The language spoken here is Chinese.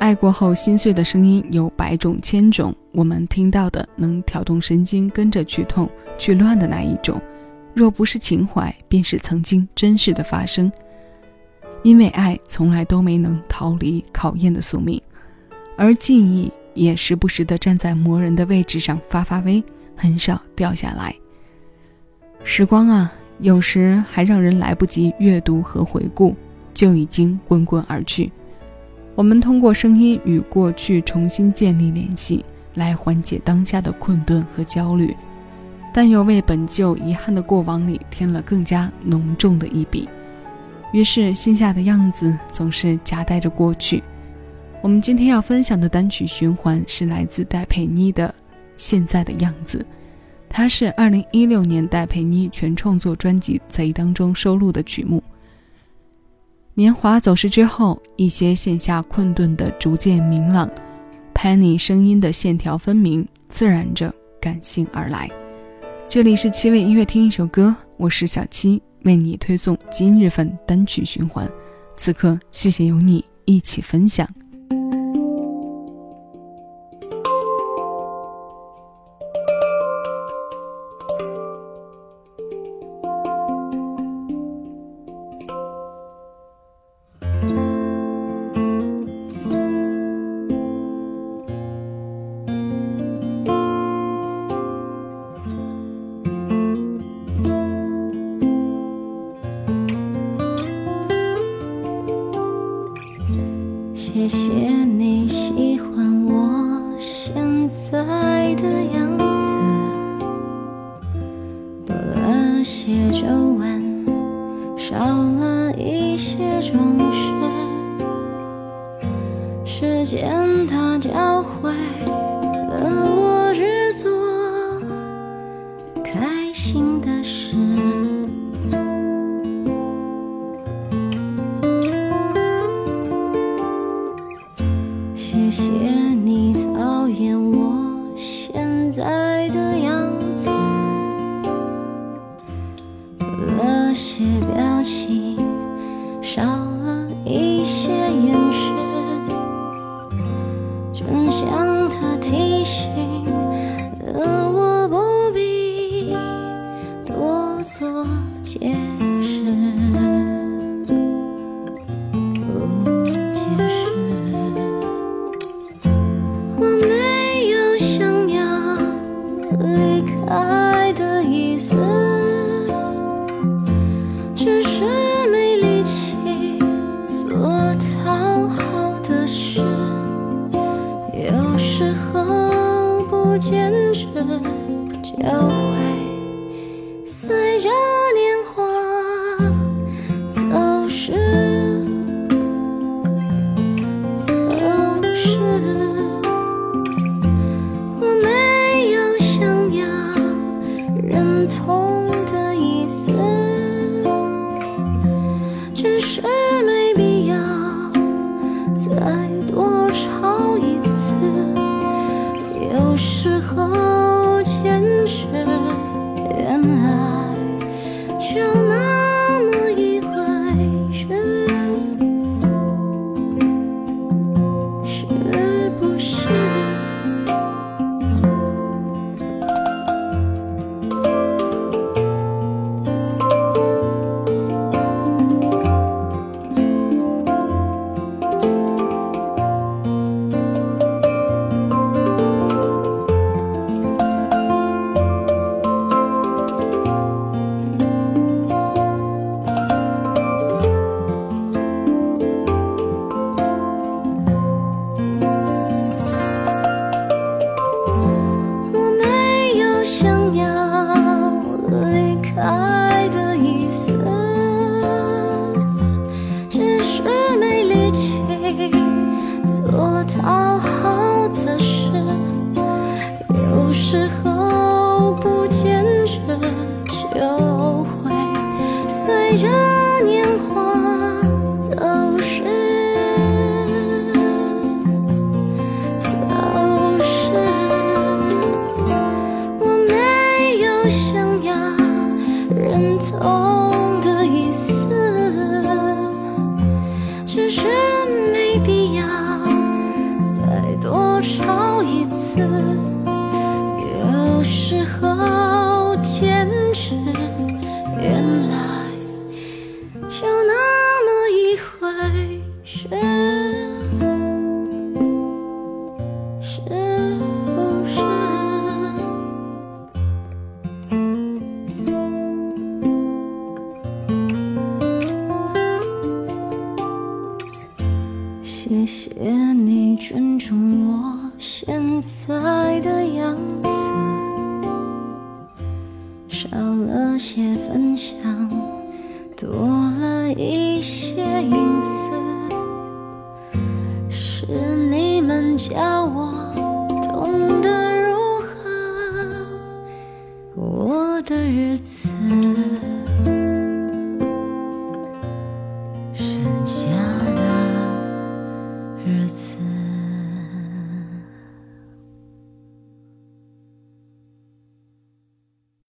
爱过后心碎的声音有百种千种，我们听到的能挑动神经，跟着去痛去乱的那一种，若不是情怀，便是曾经真实的发生。因为爱从来都没能逃离考验的宿命，而记忆也时不时的站在磨人的位置上发发威，很少掉下来。时光啊，有时还让人来不及阅读和回顾，就已经滚滚而去。我们通过声音与过去重新建立联系，来缓解当下的困顿和焦虑，但又为本就遗憾的过往里添了更加浓重的一笔。于是，心下的样子总是夹带着过去。我们今天要分享的单曲循环是来自戴佩妮的《现在的样子》，它是2016年戴佩妮全创作专辑《贼》当中收录的曲目。年华走失之后，一些线下困顿的逐渐明朗，Penny 声音的线条分明，自然着感性而来。这里是七味音乐，听一首歌，我是小七。为你推送今日份单曲循环，此刻谢谢有你一起分享。谢谢你喜欢我现在的样子，多了些皱纹，少了一些装饰，时间它教会谢你讨厌我现在的样子，多了些表情，少了一些掩饰，真相他提醒的我不必多做解释。爱的意思，只是没力气做讨好的事，有时候不坚持就会随着。原来就开的意思只是没力气做讨好的事有时候不坚持就只是谢你尊重我现在的样子，少了些分享，多了一些隐私，是你们教我懂得如何过我。的日子。